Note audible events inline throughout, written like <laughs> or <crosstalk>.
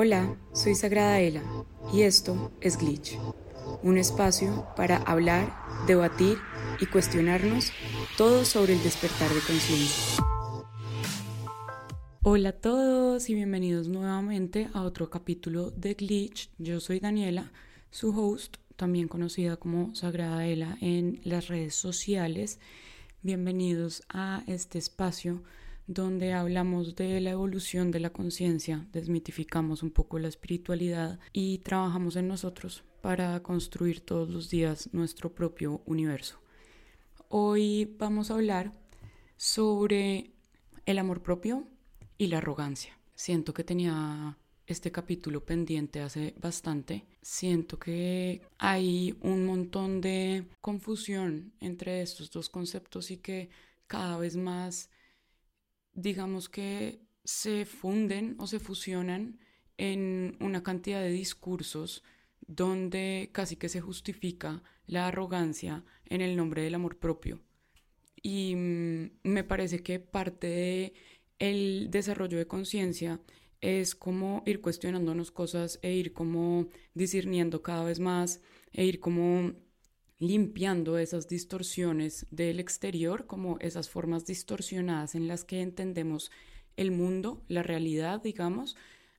Hola, soy Sagrada Ela y esto es Glitch, un espacio para hablar, debatir y cuestionarnos todo sobre el despertar de conciencia. Hola a todos y bienvenidos nuevamente a otro capítulo de Glitch. Yo soy Daniela, su host, también conocida como Sagrada Ela en las redes sociales. Bienvenidos a este espacio donde hablamos de la evolución de la conciencia, desmitificamos un poco la espiritualidad y trabajamos en nosotros para construir todos los días nuestro propio universo. Hoy vamos a hablar sobre el amor propio y la arrogancia. Siento que tenía este capítulo pendiente hace bastante. Siento que hay un montón de confusión entre estos dos conceptos y que cada vez más digamos que se funden o se fusionan en una cantidad de discursos donde casi que se justifica la arrogancia en el nombre del amor propio. Y mm, me parece que parte de el desarrollo de conciencia es como ir cuestionándonos cosas e ir como discerniendo cada vez más e ir como limpiando esas distorsiones del exterior, como esas formas distorsionadas en las que entendemos el mundo, la realidad, digamos,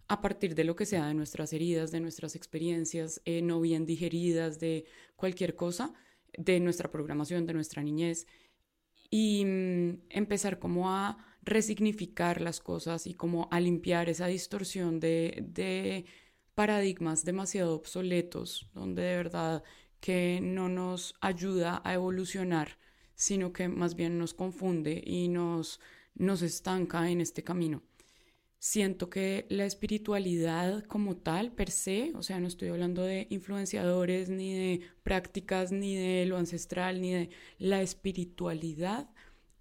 a partir de lo que sea, de nuestras heridas, de nuestras experiencias eh, no bien digeridas, de cualquier cosa, de nuestra programación, de nuestra niñez, y mm, empezar como a resignificar las cosas y como a limpiar esa distorsión de, de paradigmas demasiado obsoletos, donde de verdad que no nos ayuda a evolucionar, sino que más bien nos confunde y nos, nos estanca en este camino. Siento que la espiritualidad como tal, per se, o sea, no estoy hablando de influenciadores, ni de prácticas, ni de lo ancestral, ni de la espiritualidad,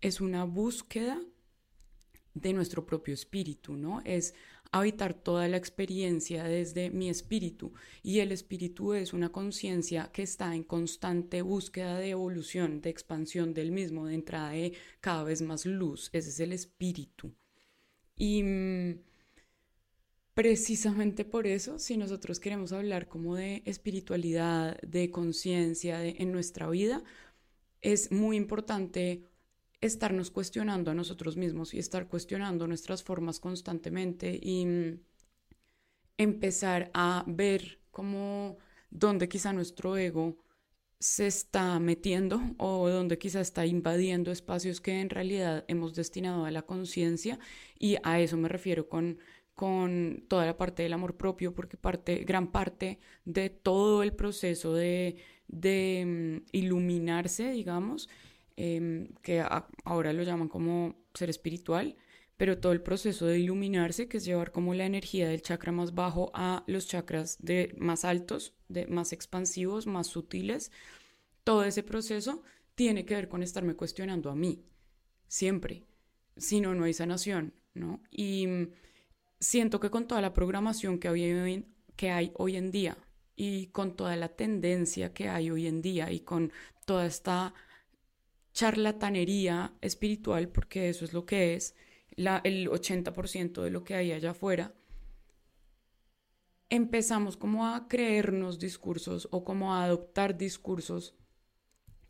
es una búsqueda de nuestro propio espíritu, ¿no? Es habitar toda la experiencia desde mi espíritu y el espíritu es una conciencia que está en constante búsqueda de evolución, de expansión del mismo, de entrada de cada vez más luz, ese es el espíritu. Y mm, precisamente por eso, si nosotros queremos hablar como de espiritualidad, de conciencia en nuestra vida, es muy importante estarnos cuestionando a nosotros mismos y estar cuestionando nuestras formas constantemente y mm, empezar a ver cómo dónde quizá nuestro ego se está metiendo <laughs> o donde quizá está invadiendo espacios que en realidad hemos destinado a la conciencia. Y a eso me refiero con con toda la parte del amor propio, porque parte, gran parte de todo el proceso de, de mm, iluminarse, digamos, Em, que ahora lo llaman como ser espiritual, pero todo el proceso de iluminarse, que es llevar como la energía del chakra más bajo a los chakras de más altos, de más expansivos, más sutiles, todo ese proceso tiene que ver con estarme cuestionando a mí, siempre. Si no, no hay sanación, ¿no? Y mm, siento que con toda la programación que hay, que hay hoy en día y con toda la tendencia que hay hoy en día y con toda esta charlatanería espiritual, porque eso es lo que es, la, el 80% de lo que hay allá afuera, empezamos como a creernos discursos o como a adoptar discursos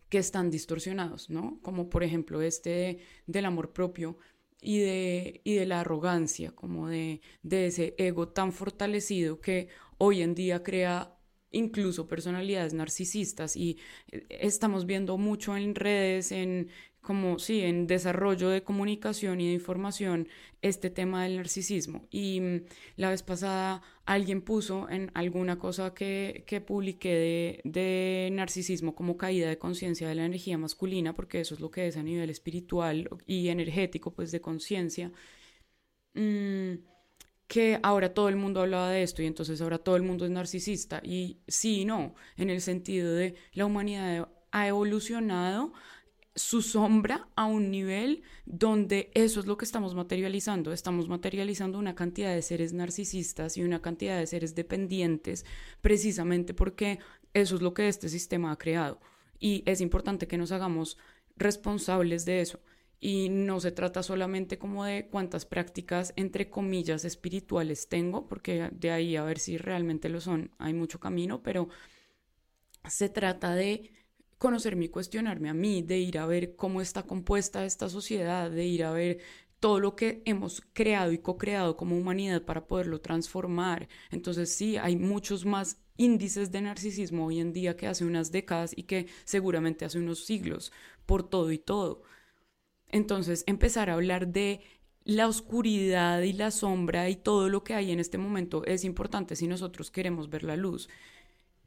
que están distorsionados, ¿no? Como por ejemplo este del amor propio y de, y de la arrogancia, como de, de ese ego tan fortalecido que hoy en día crea incluso personalidades narcisistas y eh, estamos viendo mucho en redes, en como sí, en desarrollo de comunicación y de información este tema del narcisismo. Y mm, la vez pasada alguien puso en alguna cosa que, que publiqué de, narcisismo como caída de conciencia de la energía masculina, porque eso es lo que es a nivel espiritual y energético, pues de conciencia. Mm, que ahora todo el mundo hablaba de esto y entonces ahora todo el mundo es narcisista. Y sí y no, en el sentido de la humanidad ha evolucionado su sombra a un nivel donde eso es lo que estamos materializando. Estamos materializando una cantidad de seres narcisistas y una cantidad de seres dependientes precisamente porque eso es lo que este sistema ha creado. Y es importante que nos hagamos responsables de eso. Y no se trata solamente como de cuántas prácticas, entre comillas, espirituales tengo, porque de ahí a ver si realmente lo son, hay mucho camino, pero se trata de conocerme y cuestionarme a mí, de ir a ver cómo está compuesta esta sociedad, de ir a ver todo lo que hemos creado y co-creado como humanidad para poderlo transformar. Entonces sí, hay muchos más índices de narcisismo hoy en día que hace unas décadas y que seguramente hace unos siglos, por todo y todo. Entonces empezar a hablar de la oscuridad y la sombra y todo lo que hay en este momento es importante si nosotros queremos ver la luz.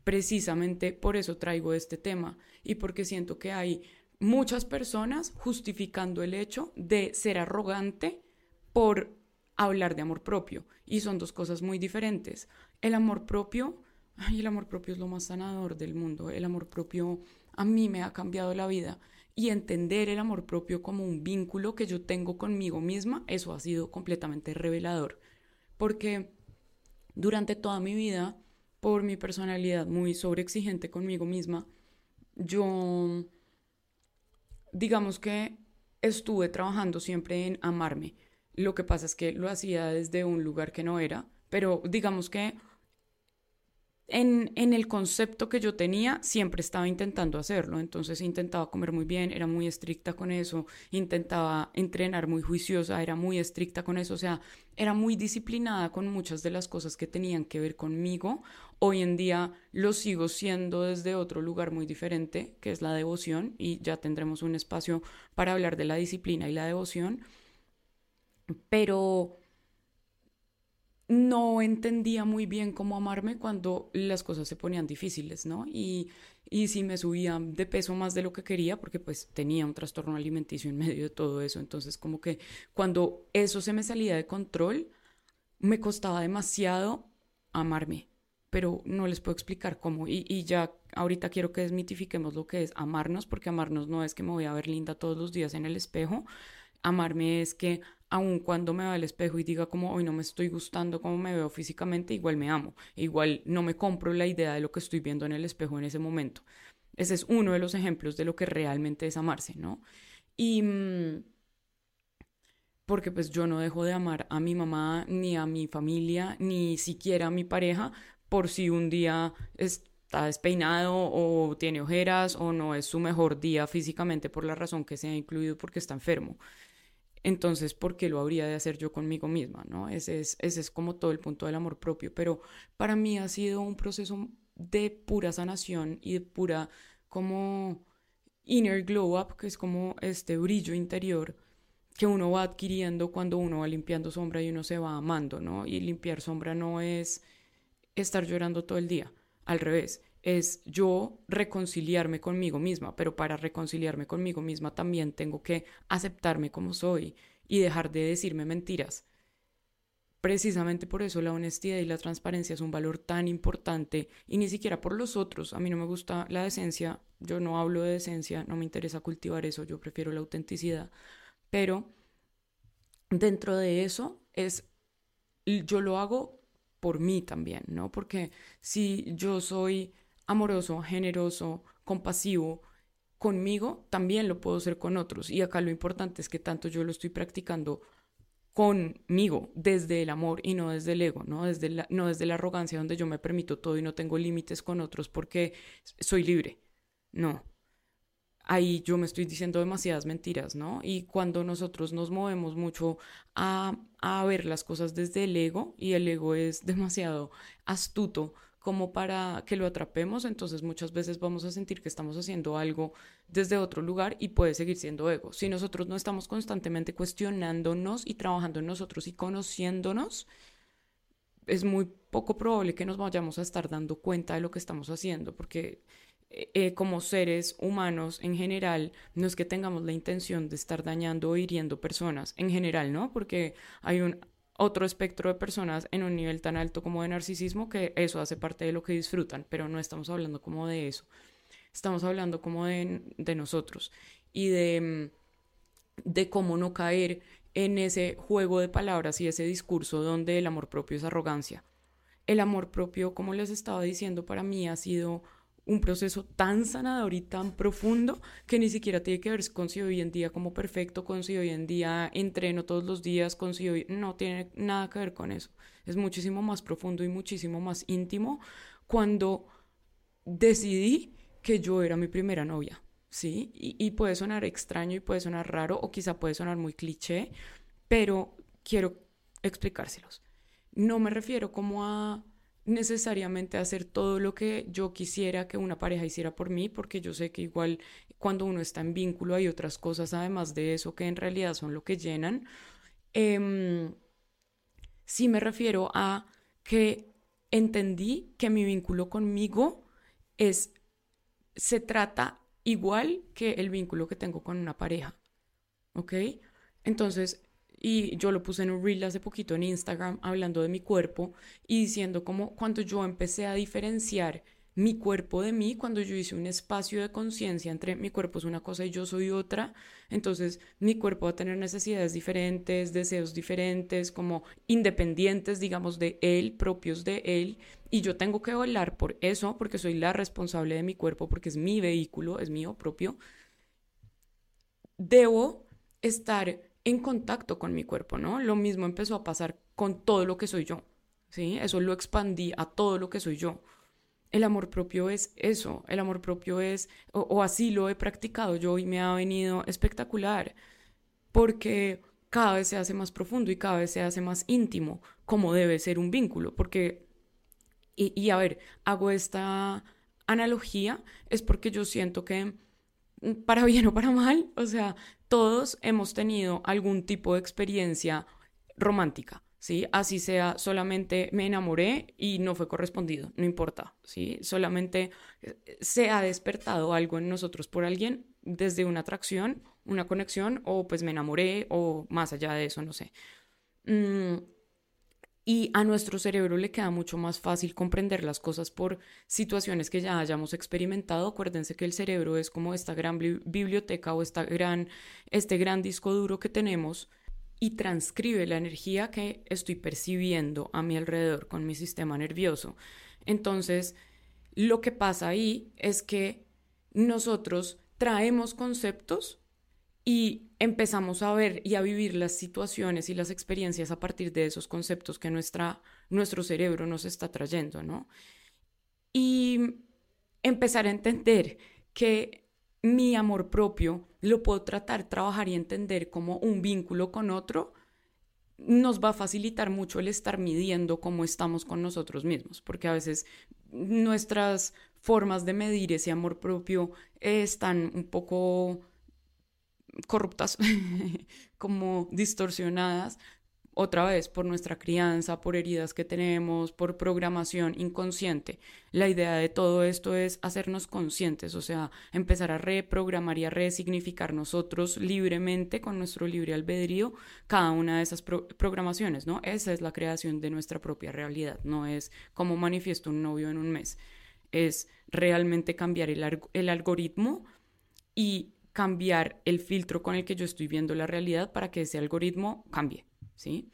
Precisamente por eso traigo este tema y porque siento que hay muchas personas justificando el hecho de ser arrogante por hablar de amor propio. Y son dos cosas muy diferentes. El amor propio, ay, el amor propio es lo más sanador del mundo. El amor propio a mí me ha cambiado la vida. Y entender el amor propio como un vínculo que yo tengo conmigo misma, eso ha sido completamente revelador. Porque durante toda mi vida, por mi personalidad muy sobreexigente conmigo misma, yo digamos que estuve trabajando siempre en amarme. Lo que pasa es que lo hacía desde un lugar que no era, pero digamos que en, en, el concepto que yo tenía, siempre estaba intentando hacerlo. Entonces intentaba comer muy bien, era muy estricta con eso, intentaba entrenar muy juiciosa, era muy estricta con eso, o sea, era muy disciplinada con muchas de las cosas que tenían que ver conmigo. Hoy en día lo sigo siendo desde otro lugar muy diferente, que es la devoción, y ya tendremos un espacio para hablar de la disciplina y la devoción. Pero no entendía muy bien cómo amarme cuando las cosas se ponían difíciles, ¿no? Y, y si me subía de peso más de lo que quería, porque pues tenía un trastorno alimenticio en medio de todo eso, entonces como que cuando eso se me salía de control, me costaba demasiado amarme, pero no les puedo explicar cómo. Y, y ya ahorita quiero que desmitifiquemos lo que es amarnos, porque amarnos no es que me voy a ver linda todos los días en el espejo, amarme es que aun cuando me vea al espejo y diga como hoy no me estoy gustando como me veo físicamente, igual me amo, igual no me compro la idea de lo que estoy viendo en el espejo en ese momento. Ese es uno de los ejemplos de lo que realmente es amarse, ¿no? Y mm, porque pues yo no dejo de amar a mi mamá, ni a mi familia, ni siquiera a mi pareja, por si un día está despeinado o tiene ojeras o no es su mejor día físicamente por la razón que sea incluido porque está enfermo entonces, ¿por qué lo habría de hacer yo conmigo misma? ¿no? Ese, es, ese es como todo el punto del amor propio, pero para mí ha sido un proceso de pura sanación y de pura como inner glow up, que es como este brillo interior que uno va adquiriendo cuando uno va limpiando sombra y uno se va amando, ¿no? Y limpiar sombra no es estar llorando todo el día, al revés, es yo reconciliarme conmigo misma, pero para reconciliarme conmigo misma también tengo que aceptarme como soy y dejar de decirme mentiras. Precisamente por eso la honestidad y la transparencia es un valor tan importante y ni siquiera por los otros. A mí no me gusta la decencia, yo no hablo de decencia, no me interesa cultivar eso, yo prefiero la autenticidad. Pero dentro de eso es, yo lo hago por mí también, ¿no? Porque si yo soy amoroso, generoso, compasivo conmigo, también lo puedo ser con otros. Y acá lo importante es que tanto yo lo estoy practicando conmigo, desde el amor y no desde el ego, ¿no? Desde la, no desde la arrogancia donde yo me permito todo y no tengo límites con otros porque soy libre. No. Ahí yo me estoy diciendo demasiadas mentiras, ¿no? Y cuando nosotros nos movemos mucho a, a ver las cosas desde el ego, y el ego es <laughs> demasiado astuto como para que lo atrapemos, entonces muchas veces vamos a sentir que estamos haciendo algo desde otro lugar y puede seguir siendo ego. Si nosotros no estamos constantemente cuestionándonos y trabajando en nosotros y conociéndonos, es muy poco probable que nos vayamos a estar dando cuenta de lo que estamos haciendo, porque eh, eh, como seres humanos en general, no es que tengamos la intención de estar dañando o hiriendo personas, en general, ¿no? Porque hay un, otro espectro de personas en un nivel tan alto como de narcisismo que eso hace parte de lo que disfrutan, pero no estamos hablando como de eso. Estamos hablando como de, de nosotros y de, de cómo no caer en ese juego de palabras y ese discurso donde el amor propio es arrogancia. El amor propio, como les estaba diciendo, para mí ha sido un proceso tan sanador y tan profundo que ni siquiera tiene que ver con si hoy en día como perfecto, con si hoy en día entreno todos los días, con si hoy no tiene nada que ver con eso. Es muchísimo más profundo y muchísimo más íntimo cuando decidí que yo era mi primera novia, ¿sí? Y, y puede sonar extraño y puede sonar raro o quizá puede sonar muy cliché, pero quiero explicárselos. No me refiero como a necesariamente hacer todo lo que yo quisiera que una pareja hiciera por mí, porque yo sé que igual cuando uno está en vínculo hay otras cosas además de eso que en realidad son lo que llenan. Eh, sí me refiero a que entendí que mi vínculo conmigo es, se trata igual que el vínculo que tengo con una pareja. ¿Ok? Entonces, y yo lo puse en un reel hace poquito en Instagram hablando de mi cuerpo y diciendo como cuando yo empecé a diferenciar mi cuerpo de mí, cuando yo hice un espacio de conciencia entre mi cuerpo es una cosa y yo soy otra, entonces mi cuerpo va a tener necesidades diferentes, deseos diferentes, como independientes, digamos, de él, propios de él, y yo tengo que volar por eso, porque soy la responsable de mi cuerpo, porque es mi vehículo, es mío propio. Debo estar en contacto con mi cuerpo, ¿no? Lo mismo empezó a pasar con todo lo que soy yo, ¿sí? Eso lo expandí a todo lo que soy yo. El amor propio es eso, el amor propio es, o, así lo he practicado yo y me ha venido espectacular, porque cada vez se hace más profundo y cada vez se hace más íntimo, como debe ser un vínculo, porque, y, a ver, hago esta analogía, es porque yo siento que para bien o para mal, o sea, todos hemos tenido algún tipo de experiencia romántica, ¿sí? Así sea, solamente me enamoré y no fue correspondido, no importa, ¿sí? Solamente eh, se ha despertado algo en nosotros por alguien desde una atracción, una conexión, o pues me enamoré, o más allá de eso, no sé. Mm, y a nuestro cerebro le queda mucho más fácil comprender las cosas por situaciones que ya hayamos experimentado. Acuérdense que el cerebro es como esta gran biblioteca o esta gran, este gran disco duro que tenemos y transcribe la energía que estoy percibiendo a mi alrededor con mi sistema nervioso. Entonces, lo que pasa ahí es que nosotros traemos conceptos y empezamos a ver y a vivir las situaciones y las experiencias a partir de esos conceptos que nuestra, nuestro cerebro nos está trayendo, ¿no? Y empezar a entender que mi amor propio lo puedo tratar, trabajar y entender como un vínculo con otro, nos va a facilitar mucho el estar midiendo cómo estamos con nosotros mismos, porque a veces nuestras formas de medir ese amor propio están un poco corruptas, <laughs> como distorsionadas, otra vez por nuestra crianza, por heridas que tenemos, por programación inconsciente. La idea de todo esto es hacernos conscientes, o sea, empezar a reprogramar y a resignificar nosotros libremente, con nuestro libre albedrío, cada una de esas programaciones, ¿no? Esa es la creación de nuestra propia realidad, no es como manifiesto un novio en un mes, es realmente cambiar el, el algoritmo y cambiar el filtro con el que yo estoy viendo la realidad para que ese algoritmo cambie, ¿sí?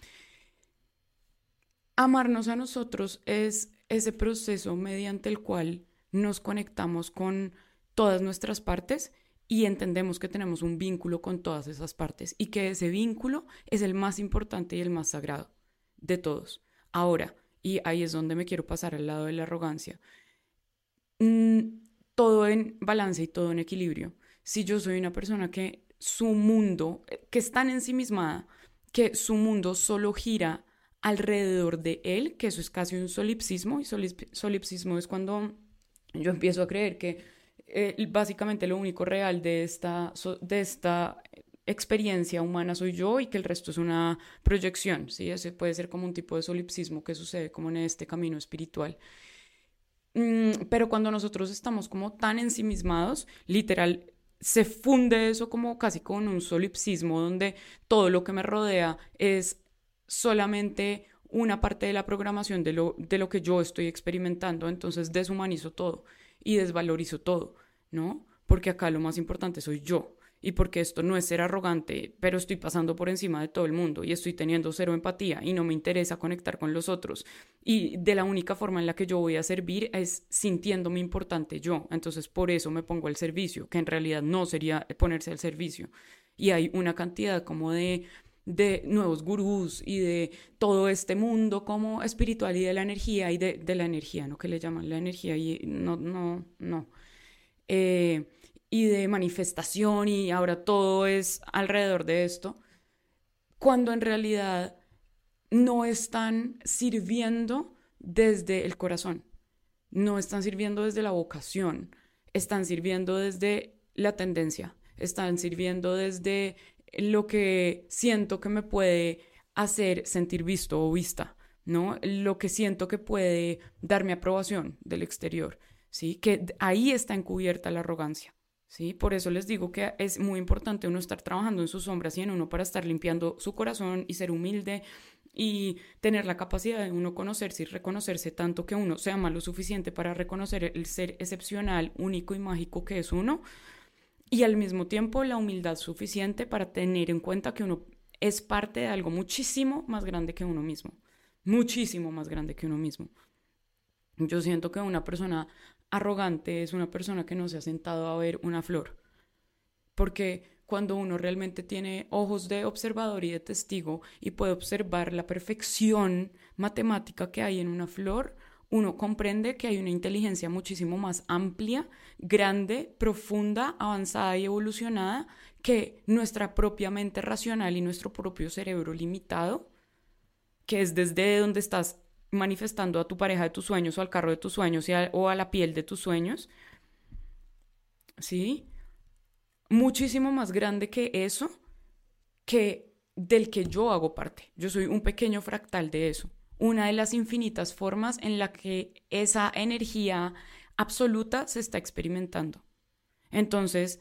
Amarnos a nosotros es ese proceso mediante el cual nos conectamos con todas nuestras partes y entendemos que tenemos un vínculo con todas esas partes y que ese vínculo es el más importante y el más sagrado de todos. Ahora, y ahí es donde me quiero pasar al lado de la arrogancia, mm, todo en balance y todo en equilibrio si yo soy una persona que su mundo, que es tan ensimismada, que su mundo solo gira alrededor de él, que eso es casi un solipsismo, y solipsismo es cuando yo empiezo a creer que eh, básicamente lo único real de esta, de esta experiencia humana soy yo y que el resto es una proyección, ¿sí? Ese puede ser como un tipo de solipsismo que sucede como en este camino espiritual. Mm, pero cuando nosotros estamos como tan ensimismados, literal, se funde eso como casi con un solipsismo donde todo lo que me rodea es solamente una parte de la programación de lo, de lo que yo estoy experimentando, entonces deshumanizo todo y desvalorizo todo, ¿no? Porque acá lo más importante soy yo. Y porque esto no es ser arrogante, pero estoy pasando por encima de todo el mundo y estoy teniendo cero empatía y no me interesa conectar con los otros. Y de la única forma en la que yo voy a servir es sintiéndome importante yo. Entonces por eso me pongo al servicio, que en realidad no sería ponerse al servicio. Y hay una cantidad como de de nuevos gurús y de todo este mundo como espiritual y de la energía y de, la energía, ¿no? Que le llaman la energía y no, no, no. Eh, y de manifestación y ahora todo es alrededor de esto, cuando en realidad no están sirviendo desde el corazón, no están sirviendo desde la vocación, están sirviendo desde la tendencia, están sirviendo desde lo que siento que me puede hacer sentir visto o vista, ¿no? Lo que siento que puede darme aprobación del exterior, ¿sí? Que ahí está encubierta la arrogancia. ¿Sí? Por eso les digo que es muy importante uno estar trabajando en sus sombras y en uno para estar limpiando su corazón y ser humilde y tener la capacidad de uno conocerse y reconocerse tanto que uno se ama lo suficiente para reconocer el ser excepcional, único y mágico que es uno y al mismo tiempo la humildad suficiente para tener en cuenta que uno es parte de algo muchísimo más grande que uno mismo, muchísimo más grande que uno mismo. Yo siento que una persona arrogante es una persona que no se ha sentado a ver una flor. Porque cuando uno realmente tiene ojos de observador y de testigo y puede observar la perfección matemática que hay en una flor, uno comprende que hay una inteligencia muchísimo más amplia, grande, profunda, avanzada y evolucionada que nuestra propia mente racional y nuestro propio cerebro limitado, que es desde donde estás manifestando a tu pareja de tus sueños o al carro de tus sueños o a la piel de tus sueños. ¿Sí? Muchísimo más grande que eso, que del que yo hago parte. Yo soy un pequeño fractal de eso. Una de las infinitas formas en la que esa energía absoluta se está experimentando. Entonces,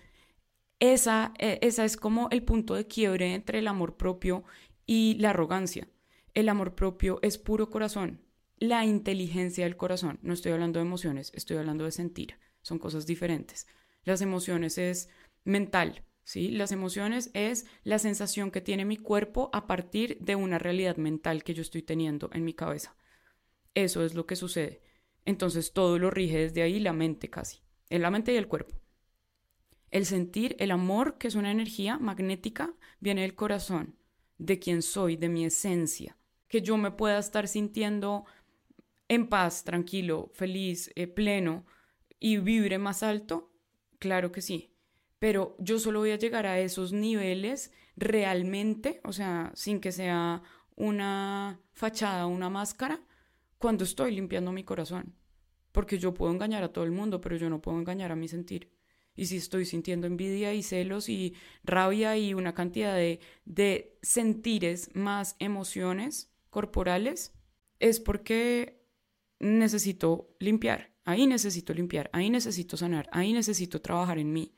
esa, e, esa es como el punto de quiebre entre el amor propio y la arrogancia. El amor propio es puro corazón. La inteligencia del corazón, no estoy hablando de emociones, estoy hablando de sentir. Son cosas diferentes. Las emociones es mental, ¿sí? Las emociones es la sensación que tiene mi cuerpo a partir de una realidad mental que yo estoy teniendo en mi cabeza. Eso es lo que sucede. Entonces todo lo rige desde ahí la mente casi, en la mente y el cuerpo. El sentir, el amor, que es una energía magnética, viene del corazón, de quien soy, de mi esencia que yo me pueda estar sintiendo en paz, tranquilo, feliz, eh, pleno y vibre más alto? Claro que sí. Pero yo solo voy a llegar a esos niveles realmente, o sea, sin que sea una fachada, una máscara, cuando estoy limpiando mi corazón. Porque yo puedo engañar a todo el mundo, pero yo no puedo engañar a mi sentir. Y si estoy sintiendo envidia y celos y rabia y una cantidad de, de sentires más emociones, corporales es porque necesito limpiar, ahí necesito limpiar, ahí necesito sanar, ahí necesito trabajar en mí.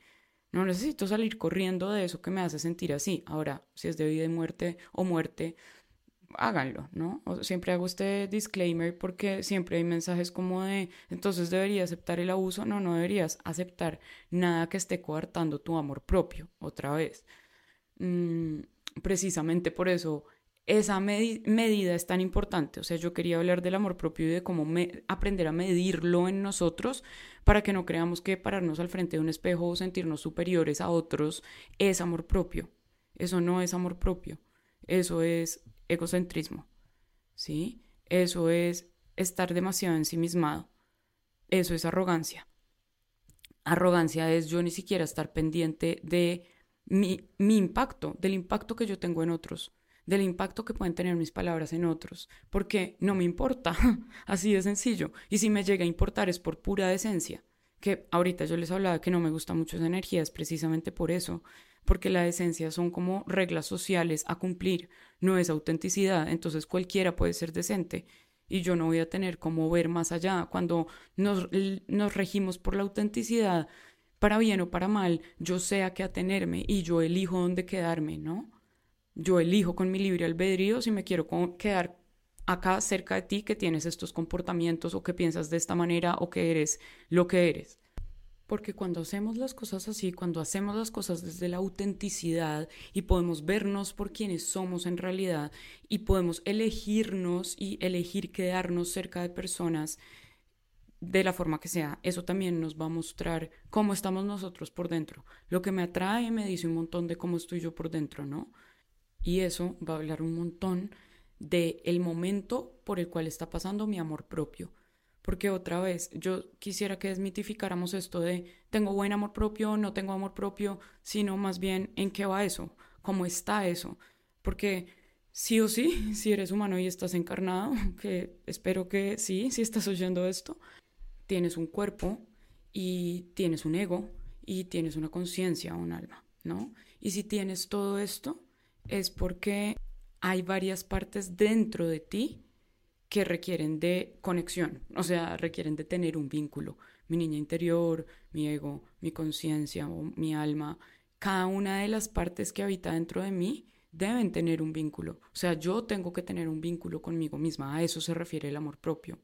No necesito salir corriendo de eso que me hace sentir así. Ahora, si es de vida y muerte o muerte, háganlo, ¿no? siempre hago este disclaimer porque siempre hay mensajes como de, entonces debería aceptar el abuso. No, no deberías aceptar nada que esté coartando tu amor propio, otra vez. Mm, precisamente por eso esa medida es tan importante. O sea, yo quería hablar del amor propio y de cómo aprender a medirlo en nosotros para que no creamos que pararnos al frente de un espejo o sentirnos superiores a otros es amor propio. Eso no es amor propio. Eso es egocentrismo. ¿Sí? Eso es estar demasiado ensimismado. Eso es arrogancia. Arrogancia es yo ni siquiera estar pendiente de mi, mi impacto, del impacto que yo tengo en otros del impacto que pueden tener mis palabras en otros, porque no me importa, <laughs> así de sencillo. Y si me llega a importar es por pura decencia, que ahorita yo les hablaba que no me gusta mucho esa energía, es precisamente por eso, porque la decencia son como reglas sociales a cumplir, no es autenticidad, entonces cualquiera puede ser decente y yo no voy a tener como ver más allá. Cuando nos, nos regimos por la autenticidad, para bien o para mal, yo sé a qué atenerme y yo elijo dónde quedarme, ¿no? Yo elijo con mi libre albedrío si me quiero quedar acá cerca de ti que tienes estos comportamientos o que piensas de esta manera o que eres lo que eres. Porque cuando hacemos las cosas así, cuando hacemos las cosas desde la autenticidad y podemos vernos por quienes somos en realidad y podemos elegirnos y elegir quedarnos cerca de personas de la forma que sea, eso también nos va a mostrar cómo estamos nosotros por dentro. Lo que me atrae me dice un montón de cómo estoy yo por dentro, ¿no? Y eso va a hablar un montón de el momento por el cual está pasando mi amor propio. Porque otra vez, yo quisiera que desmitificáramos esto de tengo buen amor propio, no tengo amor propio, sino más bien en qué va eso, cómo está eso. Porque sí o sí, <laughs> si eres humano y estás encarnado, <laughs> que espero que sí, <laughs> si estás oyendo esto, tienes un cuerpo y tienes un ego y tienes una conciencia, un alma, ¿no? Y si tienes todo esto, es porque hay varias partes dentro de ti que requieren de conexión, o sea, requieren de tener un vínculo. Mi niña interior, mi ego, mi conciencia o mi alma, cada una de las partes que habita dentro de mí deben tener un vínculo. O sea, yo tengo que tener un vínculo conmigo misma. A eso se refiere el amor propio.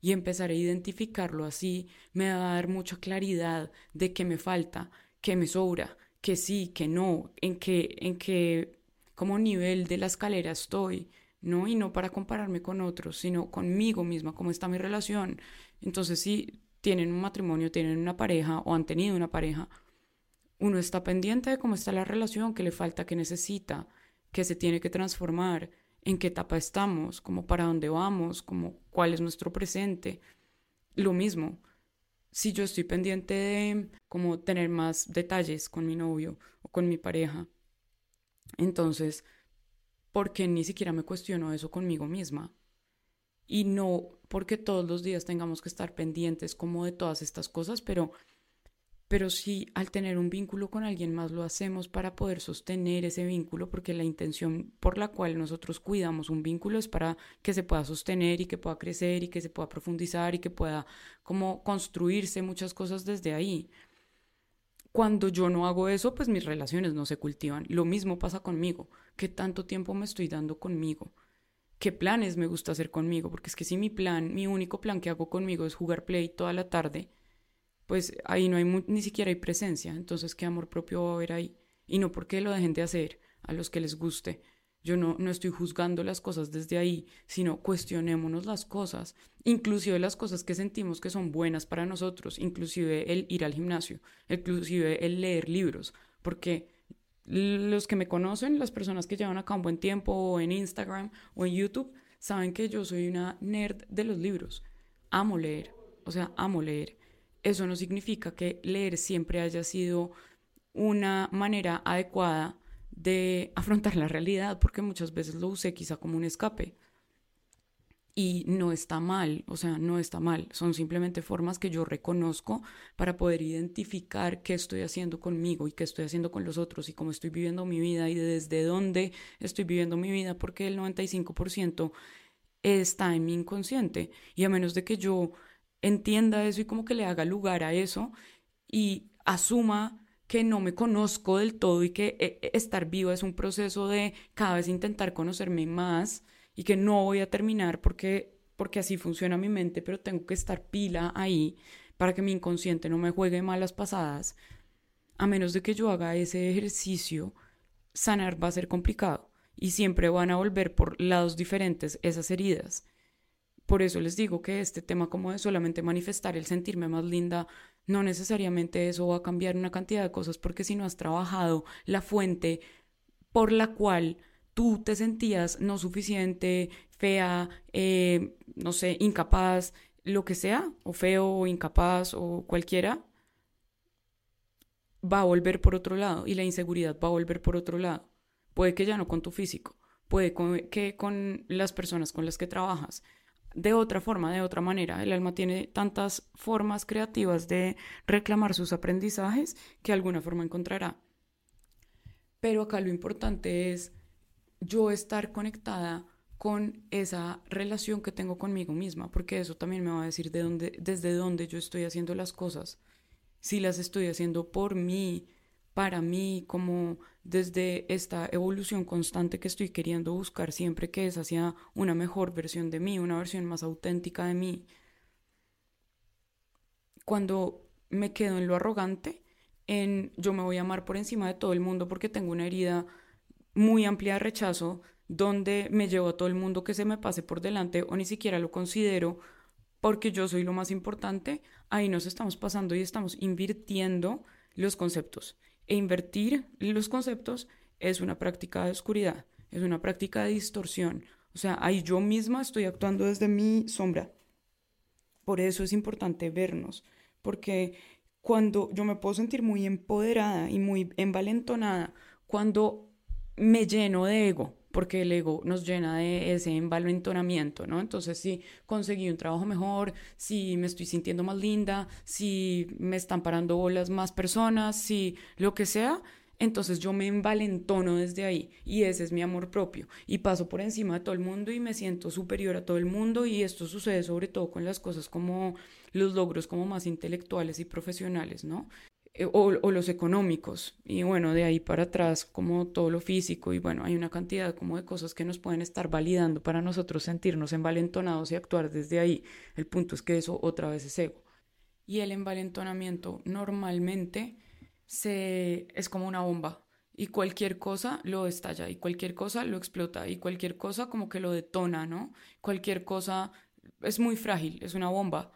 Y empezar a identificarlo así me va a dar mucha claridad de qué me falta, qué me sobra, que sí, que no, en qué, en qué, como nivel de la escalera estoy, ¿no? Y no para compararme con otros, sino conmigo misma, cómo está mi relación. Entonces, si tienen un matrimonio, tienen una pareja o han tenido una pareja, uno está pendiente de cómo está la relación, qué le falta, qué necesita, qué se tiene que transformar, en qué etapa estamos, como para dónde vamos, como cuál es nuestro presente. Lo mismo, si yo estoy pendiente de como tener más detalles con mi novio o con mi pareja, entonces porque ni siquiera me cuestiono eso conmigo misma. Y no porque todos los días tengamos que estar pendientes como de todas estas cosas, pero, pero sí al tener un vínculo con alguien más lo hacemos para poder sostener ese vínculo, porque la intención por la cual nosotros cuidamos un vínculo es para que se pueda sostener y que pueda crecer y que se pueda profundizar y que pueda como construirse muchas cosas desde ahí. Cuando yo no hago eso, pues mis relaciones no se cultivan. Lo mismo pasa conmigo. ¿Qué tanto tiempo me estoy dando conmigo? ¿Qué planes me gusta hacer conmigo? Porque es que si mi plan, mi único plan que hago conmigo es jugar play toda la tarde, pues ahí no hay ni siquiera hay presencia. Entonces, ¿qué amor propio va a haber ahí? Y no porque lo dejen de hacer a los que les guste, yo no, no estoy juzgando las cosas desde ahí, sino cuestionémonos las cosas, inclusive las cosas que sentimos que son buenas para nosotros, inclusive el ir al gimnasio, inclusive el leer libros, porque los que me conocen, las personas que llevan acá un buen tiempo o en Instagram o en YouTube, saben que yo soy una nerd de los libros. Amo leer, o sea, amo leer. Eso no significa que leer siempre haya sido una manera adecuada de afrontar la realidad, porque muchas veces lo usé quizá como un escape. Y no está mal, o sea, no está mal, son simplemente formas que yo reconozco para poder identificar qué estoy haciendo conmigo y qué estoy haciendo con los otros y cómo estoy viviendo mi vida y desde dónde estoy viviendo mi vida, porque el 95% está en mi inconsciente. Y a menos de que yo entienda eso y como que le haga lugar a eso y asuma que no me conozco del todo y que eh, eh, estar viva es un proceso de cada vez intentar conocerme más y que no voy a terminar porque, porque así funciona mi mente, pero tengo que estar pila ahí para que mi inconsciente no me juegue malas pasadas. A menos de que yo haga ese ejercicio, sanar va a ser complicado y siempre van a volver por lados diferentes esas heridas. Por eso les digo que este tema como de solamente manifestar el sentirme más linda no necesariamente eso va a cambiar una cantidad de cosas porque si no has trabajado la fuente por la cual tú te sentías no suficiente, fea, eh, no sé, incapaz, lo que sea, o feo, o incapaz, o cualquiera, va a volver por otro lado y la inseguridad va a volver por otro lado. Puede que ya no con tu físico, puede que con las personas con las que trabajas, de otra forma, de otra manera. El alma tiene tantas formas creativas de reclamar sus aprendizajes que alguna forma encontrará. Pero acá lo importante es yo estar conectada con esa relación que tengo conmigo misma, porque eso también me va a decir de dónde, desde dónde yo estoy haciendo las cosas. Si las estoy haciendo por mí, para mí, como desde esta evolución constante que estoy queriendo buscar siempre, que es hacia una mejor versión de mí, una versión más auténtica de mí. Cuando me quedo en lo arrogante, en yo me voy a amar por encima de todo el mundo porque tengo una herida muy amplia de rechazo donde me llevo a todo el mundo que se me pase por delante o ni siquiera lo considero porque yo soy lo más importante, ahí nos estamos pasando y estamos invirtiendo los conceptos. E invertir los conceptos es una práctica de oscuridad, es una práctica de distorsión. O sea, ahí yo misma estoy actuando desde mi sombra. Por eso es importante vernos, porque cuando yo me puedo sentir muy empoderada y muy envalentonada, cuando me lleno de ego, porque el ego nos llena de ese envalentonamiento, ¿no? Entonces, si conseguí un trabajo mejor, si me estoy sintiendo más linda, si me están parando bolas más personas, si lo que sea, entonces yo me envalentono desde ahí y ese es mi amor propio y paso por encima de todo el mundo y me siento superior a todo el mundo y esto sucede sobre todo con las cosas como los logros como más intelectuales y profesionales, ¿no? Eh, o, los económicos y bueno, de ahí para atrás como todo lo físico y bueno, hay una cantidad como de cosas que nos pueden estar validando para nosotros sentirnos envalentonados y actuar desde ahí. El punto es que eso otra vez es ego. Y el envalentonamiento normalmente se, es como una bomba y cualquier cosa lo estalla y cualquier cosa lo explota y cualquier cosa como que lo detona, ¿no? Cualquier cosa es muy frágil, es una bomba.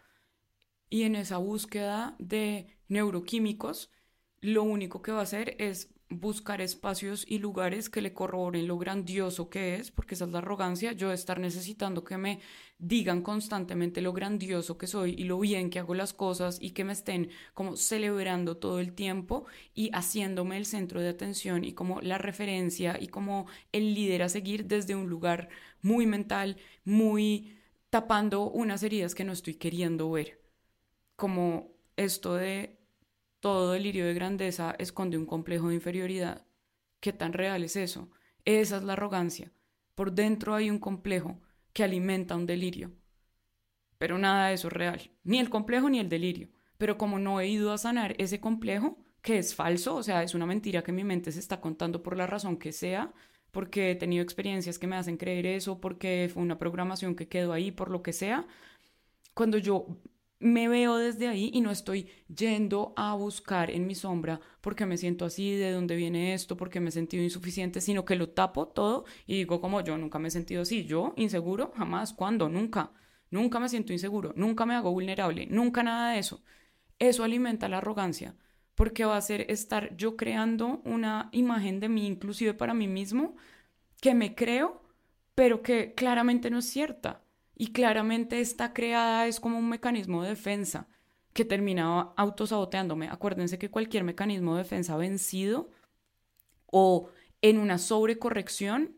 Y en esa búsqueda de neuroquímicos, lo único que va a hacer es buscar espacios y lugares que le corroboren lo grandioso que es, porque esa es la arrogancia, yo estar necesitando que me digan constantemente lo grandioso que soy y lo bien que hago las cosas y que me estén como celebrando todo el tiempo y haciéndome el centro de atención y como la referencia y como el líder a seguir desde un lugar muy mental, muy tapando unas heridas que no estoy queriendo ver, como esto de todo delirio de grandeza esconde un complejo de inferioridad. ¿Qué tan real es eso? Esa es la arrogancia. Por dentro hay un complejo que alimenta un delirio. Pero nada de eso es real, ni el complejo ni el delirio. Pero como no he ido a sanar ese complejo, que es falso, o sea, es una mentira que mi mente se está contando por la razón que sea, porque he tenido experiencias que me hacen creer eso, porque fue una programación que quedó ahí, por lo que sea, cuando yo me veo desde ahí y no estoy yendo a buscar en mi sombra porque me siento así, de dónde viene esto, porque me he sentido insuficiente, sino que lo tapo todo y digo como yo nunca me he sentido así, yo inseguro, jamás, ¿cuándo? Nunca, nunca me siento inseguro, nunca me hago vulnerable, nunca nada de eso. Eso alimenta la arrogancia porque va a ser estar yo creando una imagen de mí, inclusive para mí mismo, que me creo, pero que claramente no es cierta y claramente está creada es como un mecanismo de defensa que termina autosaboteándome. Acuérdense que cualquier mecanismo de defensa vencido o en una sobrecorrección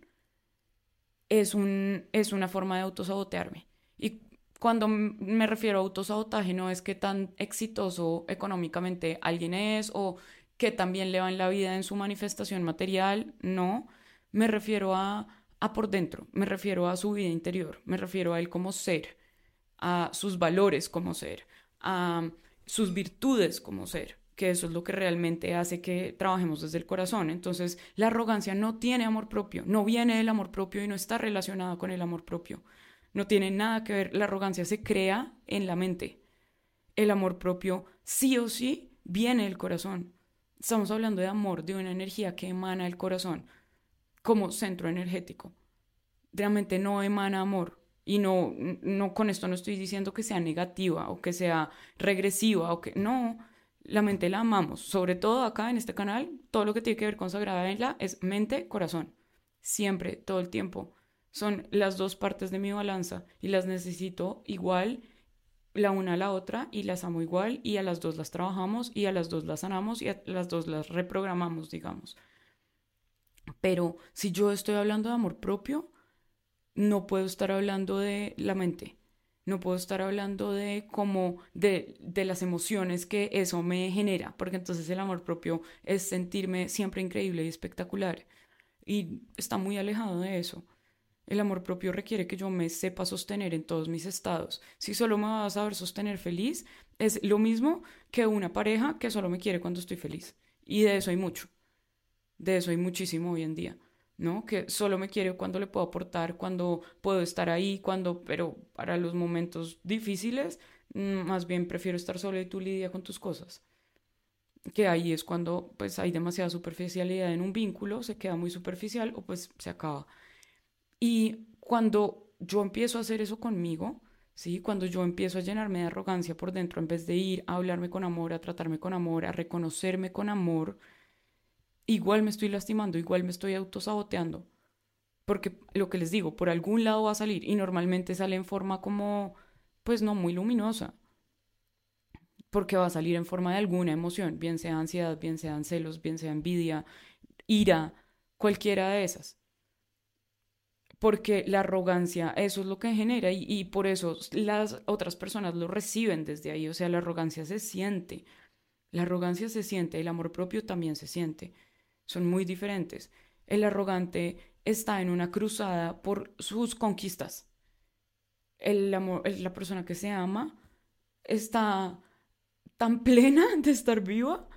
es, un, es una forma de autosabotearme. Y cuando me refiero a autosabotaje no es que tan exitoso económicamente alguien es o que también le va en la vida en su manifestación material, no. Me refiero a a por dentro, me refiero a su vida interior, me refiero a él como ser, a sus valores como ser, a sus virtudes como ser, que eso es lo que realmente hace que trabajemos desde el corazón. Entonces, la arrogancia no tiene amor propio, no viene del amor propio y no está relacionada con el amor propio. No tiene nada que ver, la arrogancia se crea en la mente. El amor propio sí o sí viene del corazón. Estamos hablando de amor, de una energía que emana del corazón como centro energético. Realmente no emana amor. Y no, no con esto no estoy diciendo que sea negativa o que sea regresiva o que no, la mente la amamos. Sobre todo acá en este canal, todo lo que tiene que ver con Sagrada Vela es mente, corazón. Siempre, todo el tiempo. Son las dos partes de mi balanza y las necesito igual la una a la otra y las amo igual y a las dos las trabajamos y a las dos las sanamos y a las dos las reprogramamos, digamos. Pero si yo estoy hablando de amor propio, no puedo estar hablando de la mente, no puedo estar hablando de como de, de las emociones que eso me genera, porque entonces el amor propio es sentirme siempre increíble y espectacular y está muy alejado de eso. El amor propio requiere que yo me sepa sostener en todos mis estados. Si solo me vas a saber sostener feliz, es lo mismo que una pareja que solo me quiere cuando estoy feliz. Y de eso hay mucho. De eso hay muchísimo hoy en día, ¿no? Que solo me quiere cuando le puedo aportar, cuando puedo estar ahí, cuando, pero para los momentos difíciles, mm, más bien prefiero estar sola y tú lidia con tus cosas. Que ahí es cuando pues hay demasiada superficialidad en un vínculo, se queda muy superficial o pues se acaba. Y cuando yo empiezo a hacer eso conmigo, ¿sí? Cuando yo empiezo a llenarme de arrogancia por dentro, en vez de ir a hablarme con amor, a tratarme con amor, a reconocerme con amor, igual me estoy lastimando, igual me estoy autosaboteando. Porque lo que les digo, por algún lado va a salir y normalmente sale en forma como, pues no muy luminosa. Porque va a salir en forma de alguna emoción, bien sea ansiedad, bien sean celos, bien sea envidia, ira, cualquiera de esas porque la arrogancia, eso es lo que genera y, por eso las otras personas lo reciben desde ahí, o sea, la arrogancia se siente, la arrogancia se siente, el amor propio también se siente, son muy diferentes. El arrogante está en una cruzada por sus conquistas. El amor, la persona que se ama está tan <laughs> plena de estar viva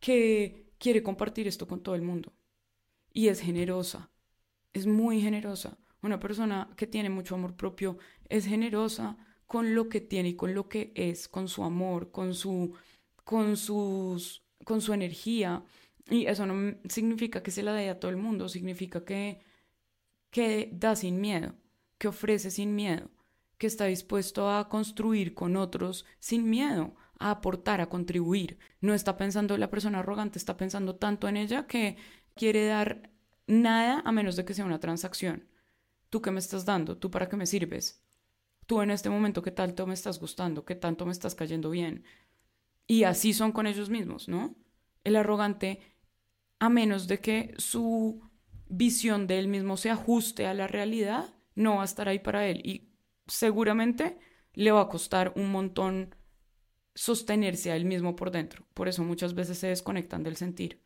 que quiere compartir esto con todo el mundo. Y es generosa, es muy generosa. Una persona que tiene mucho amor propio es generosa con lo que tiene y con lo que es, con su amor, con su, con sus, con su energía. Y eso no significa que se la dé a todo el mundo, significa que, que da sin miedo, que ofrece sin miedo, que está dispuesto a construir con otros sin miedo, a aportar, a contribuir. No está pensando, la persona arrogante está pensando tanto en ella que quiere dar nada a menos de que sea una transacción. ¿Tú qué me estás dando? ¿Tú para qué me sirves? Tú en este momento, ¿qué tanto me estás gustando? ¿Qué tanto me estás cayendo bien? Y así son con ellos mismos, ¿no? El arrogante, a menos de que su visión de él mismo se ajuste a la realidad, no va a estar ahí para él. Y seguramente le va a costar un montón sostenerse a él mismo por dentro. Por eso muchas veces se desconectan del sentir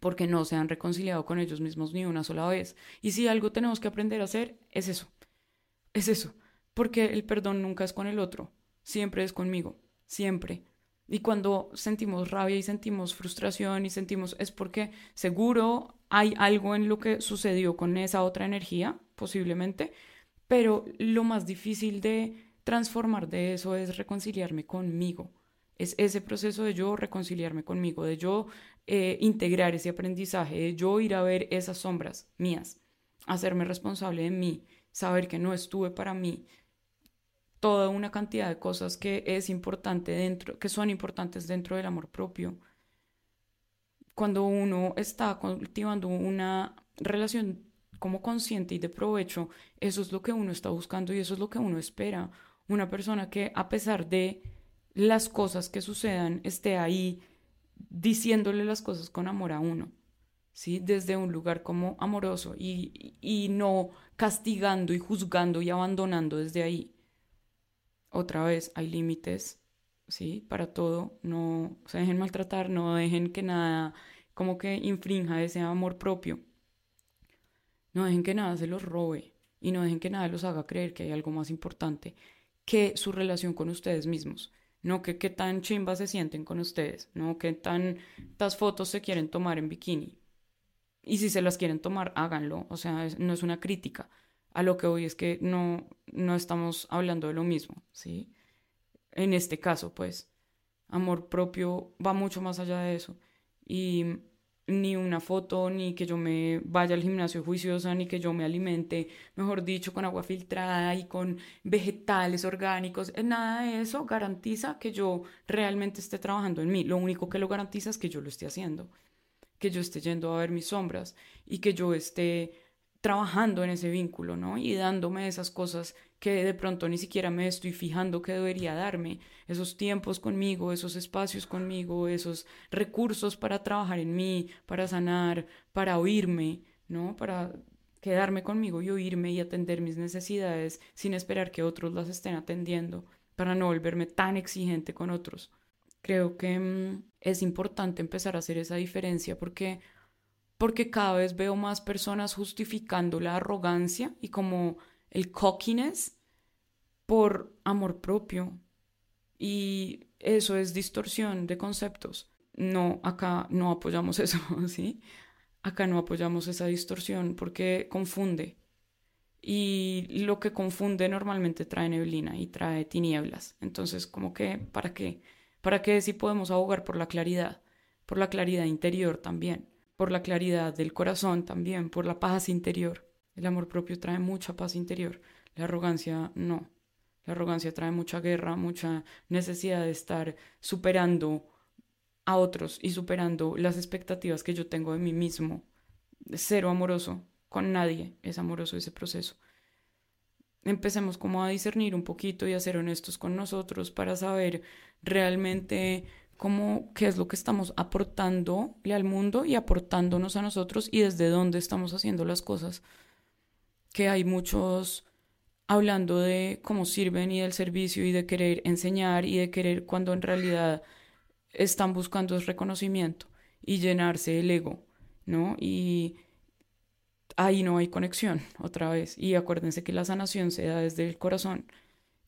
porque no se han reconciliado con ellos mismos ni una sola vez. Y si algo tenemos que aprender a hacer, es eso. Es eso. Porque el perdón nunca es con el otro, siempre es conmigo, siempre. Y cuando sentimos rabia y sentimos frustración y sentimos, es porque seguro hay algo en lo que sucedió con esa otra energía, posiblemente, pero lo más difícil de transformar de eso es reconciliarme conmigo. Es ese proceso de yo reconciliarme conmigo, de yo eh, integrar ese aprendizaje, de yo ir a ver esas sombras mías, hacerme responsable de mí, saber que no estuve para mí, toda una cantidad de cosas que es importante dentro, que son importantes dentro del amor propio. Cuando uno está cultivando una relación como consciente y de provecho, eso es lo que uno está buscando y eso es lo que uno espera. Una persona que a pesar de las cosas que sucedan esté ahí diciéndole las cosas con amor a uno, ¿sí? Desde un lugar como amoroso y, y no castigando y juzgando y abandonando desde ahí. Otra vez, hay límites, ¿sí? Para todo, no se dejen maltratar, no dejen que nada como que infrinja ese amor propio. No dejen que nada se los robe y no dejen que nada los haga creer que hay algo más importante que su relación con ustedes mismos no que qué tan chimba se sienten con ustedes, no que tantas fotos se quieren tomar en bikini. Y si se las quieren tomar, háganlo, o sea, no es una crítica. A lo que hoy es que no, no estamos hablando de lo mismo, ¿sí? En este caso, pues, amor propio va mucho más allá de eso. Y ni una foto, ni que yo me vaya al gimnasio juiciosa, ni que yo me alimente, mejor dicho, con agua filtrada y con vegetales orgánicos. Eh, nada de eso garantiza que yo realmente esté trabajando en mí. Lo único que lo garantiza es que yo lo esté haciendo, que yo esté yendo a ver mis sombras y que yo esté trabajando en ese vínculo, ¿no? Y dándome esas cosas que de pronto ni siquiera me estoy fijando que debería darme, esos tiempos conmigo, esos espacios conmigo, esos recursos para trabajar en mí, para sanar, para oírme, ¿no? Para quedarme conmigo y oírme y atender mis necesidades sin esperar que otros las estén atendiendo, para no volverme tan exigente con otros. Creo que mm, es importante empezar a hacer esa diferencia porque porque cada vez veo más personas justificando la arrogancia y como el cockiness por amor propio. Y eso es distorsión de conceptos. No, acá no apoyamos <laughs> eso, ¿sí? Acá no apoyamos esa distorsión porque confunde. y lo que confunde normalmente trae neblina y trae tinieblas. Entonces, como que, ¿para qué? ¿Para qué si podemos abogar por la claridad? Por la claridad interior también, por la claridad del corazón también, por la paz interior. El amor propio trae mucha paz interior, la arrogancia no. La arrogancia trae mucha guerra, mucha necesidad de estar superando a otros y superando las expectativas que yo tengo de mí mismo. Cero amoroso, con nadie es amoroso ese proceso. Empecemos como a discernir un poquito y a ser honestos con nosotros para saber realmente cómo, qué es lo que estamos aportándole al mundo y aportándonos a nosotros y desde dónde estamos haciendo las cosas. Que hay muchos hablando de cómo sirven y del servicio y de querer enseñar y de querer cuando en realidad están buscando reconocimiento y llenarse el ego, ¿no? Y ahí no hay conexión <laughs> otra vez. Y acuérdense que la sanación se da desde el corazón.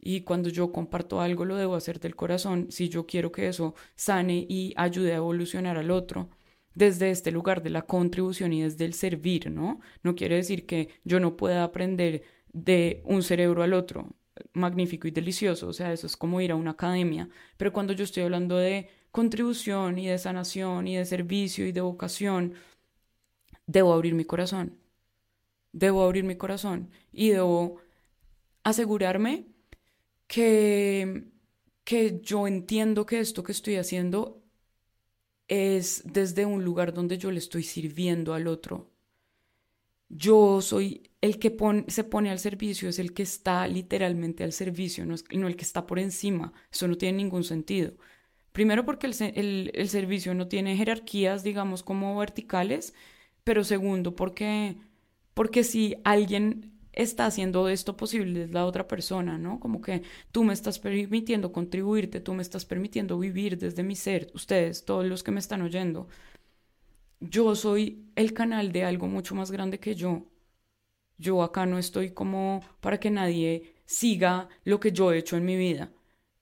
Y cuando yo comparto algo lo debo hacer del corazón si yo quiero que eso sane y ayude a evolucionar al otro desde este lugar de la contribución y desde el servir, ¿no? No quiere decir que yo no pueda aprender de un cerebro al otro, magnífico y delicioso, o sea, eso es como ir a una academia, pero cuando yo estoy hablando de contribución y de sanación y de servicio y de vocación, debo abrir mi corazón debo abrir mi corazón y debo asegurarme que, que yo entiendo que esto que estoy haciendo es desde un lugar donde yo le estoy sirviendo al otro. Yo soy el que se pone al servicio, es el que está literalmente al servicio, no, no el que está por encima. Eso no tiene ningún sentido. Primero porque el, el servicio no tiene jerarquías, digamos, como verticales, pero segundo porque porque si alguien está haciendo esto posible es la otra persona, ¿no? Como que tú me estás permitiendo contribuirte, tú me estás permitiendo vivir desde mi ser, ustedes, todos los que me están oyendo. Yo soy el canal de algo mucho más grande que yo. Yo acá no estoy como para que nadie siga lo que yo he hecho en mi vida.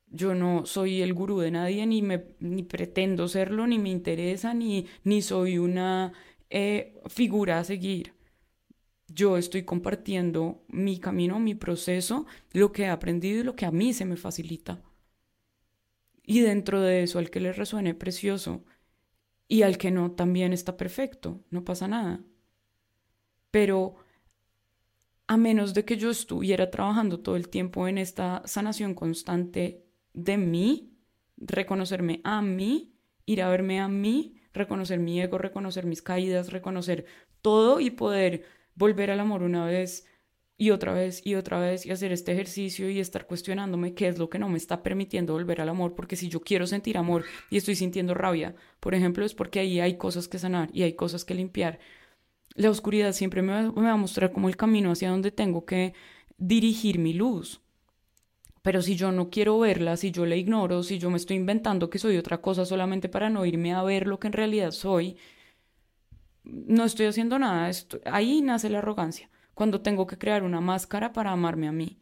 Yo no soy el gurú de nadie, ni, me, ni pretendo serlo, ni me interesa, ni, ni soy una eh, figura a seguir yo estoy compartiendo mi camino, mi proceso, lo que he aprendido y lo que a mí se me facilita. Y dentro de eso, al que le resuene precioso y al que no, también está perfecto, no pasa nada. Pero a menos de que yo estuviera trabajando todo el tiempo en esta sanación constante de mí, reconocerme a mí, ir a verme a mí, reconocer mi ego, reconocer mis caídas, reconocer todo y poder volver al amor una vez y otra vez y otra vez y hacer este ejercicio y estar cuestionándome qué es lo que no me está permitiendo volver al amor, porque si yo quiero sentir amor y estoy sintiendo rabia, por ejemplo, es porque ahí hay cosas que sanar y hay cosas que limpiar. La oscuridad siempre me va, a mostrar como el camino hacia donde tengo que dirigir mi luz. Pero si yo no quiero verla, si yo la ignoro, si yo me estoy inventando que soy otra cosa solamente para no irme a ver lo que en realidad soy, no estoy haciendo nada. ahí nace la arrogancia, cuando tengo que crear una máscara para amarme a mí.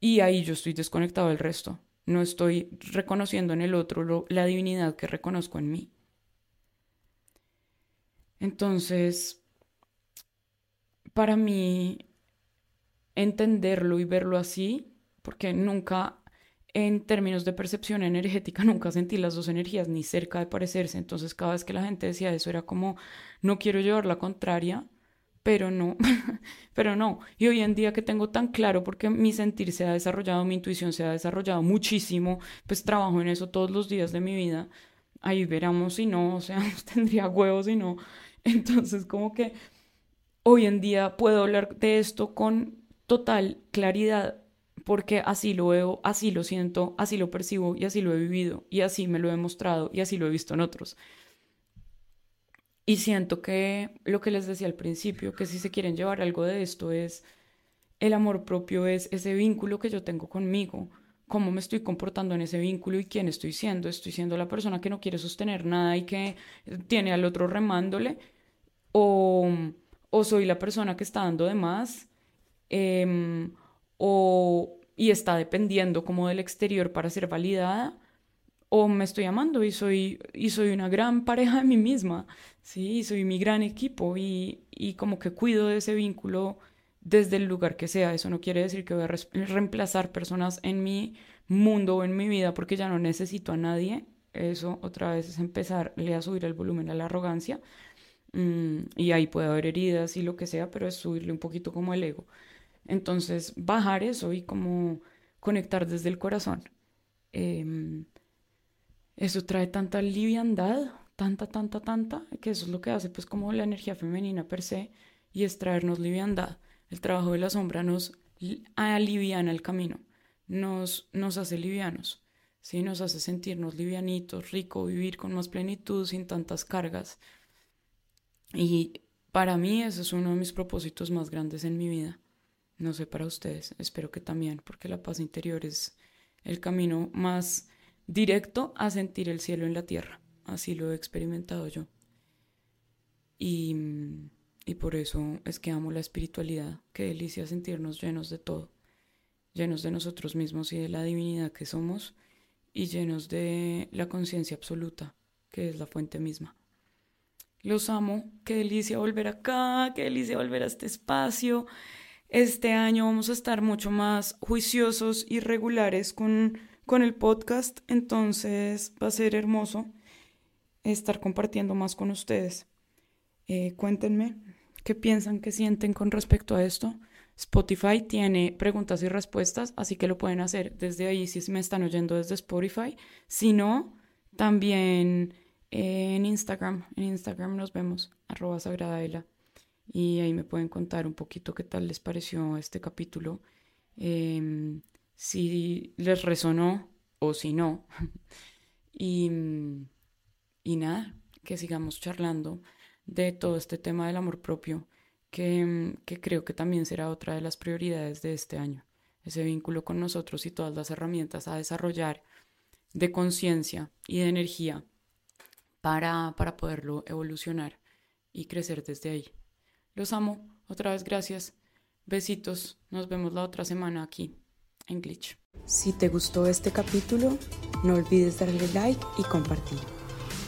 Y ahí yo estoy desconectado del resto. No estoy reconociendo en el otro la divinidad que reconozco en mí. Entonces, para mí, entenderlo y verlo así, porque nunca en términos de percepción energética <laughs> nunca sentí las dos energías ni cerca de parecerse, entonces cada vez que la gente decía eso era como, no quiero llevar la contraria, pero no, <laughs> pero no. Y hoy en día que tengo tan claro, porque mi sentir se ha desarrollado, mi intuición se ha desarrollado muchísimo, pues trabajo en eso todos los días de mi vida, ahí veremos si no, <laughs> o sea, tendría huevos si no. Entonces como que hoy en día puedo hablar de esto con total claridad porque así lo veo, así lo siento, así lo percibo y así lo he vivido y así me lo he mostrado y así lo he visto en otros. Y siento que lo que les decía al principio, que si se quieren llevar algo de esto es el amor propio, es ese vínculo que yo tengo conmigo, cómo me estoy comportando en ese vínculo y quién estoy siendo. Estoy siendo la persona que no quiere sostener nada y que tiene al otro remándole, o, o soy la persona que está dando de más. Em, o y está dependiendo como del exterior para ser validada o me estoy amando y soy y soy una gran pareja de mí misma, sí, soy mi gran equipo y, y como que cuido de ese vínculo desde el lugar que sea. Eso no quiere decir que voy a reemplazar personas en mi mundo o en mi vida porque ya no necesito a nadie. Eso otra vez es empezarle a subir el volumen a la arrogancia. Mm, y ahí puede haber heridas y lo que sea, pero es subirle un poquito como el ego. Entonces, bajar eso y como conectar desde el corazón. Em, eso trae tanta liviandad, tanta, tanta, tanta, que eso es lo que hace pues como la energía femenina per se y es traernos liviandad. El trabajo de la sombra nos aliviana el camino, nos, nos hace livianos, ¿sí? nos hace sentirnos livianitos, rico, vivir con más plenitud, sin tantas cargas. Y para mí ese es uno de mis propósitos más grandes en mi vida. No sé para ustedes, espero que también, porque la paz interior es el camino más directo a sentir el cielo en la tierra. Así lo he experimentado yo. Y y por eso es que amo la espiritualidad. Qué delicia sentirnos llenos de todo, llenos de nosotros mismos y de la divinidad que somos y llenos de la conciencia absoluta, que es la fuente misma. Los amo, qué delicia volver acá, qué delicia volver a este espacio. Este año vamos a estar mucho más juiciosos y regulares con, con el podcast, entonces va a ser hermoso estar compartiendo más con ustedes. Eh, cuéntenme qué piensan, qué sienten con respecto a esto. Spotify tiene preguntas y respuestas, así que lo pueden hacer desde ahí si me están oyendo desde Spotify. Si no, también en Instagram. En Instagram nos vemos, arroba sagradaela. Y ahí me pueden contar un poquito qué tal les pareció este capítulo. Em, si les resonó o si no. <laughs> y, y nada, que sigamos charlando de todo este tema del amor propio, que, que creo que también será otra de las prioridades de este año, ese vínculo con nosotros y todas las herramientas a desarrollar de conciencia y de energía para, para poderlo evolucionar y crecer desde ahí. Los amo, otra vez gracias, besitos, nos vemos la otra semana aquí en Glitch. Si te gustó este capítulo, no olvides darle like y compartir.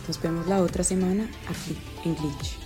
Nos vemos la otra semana aquí en Glitch.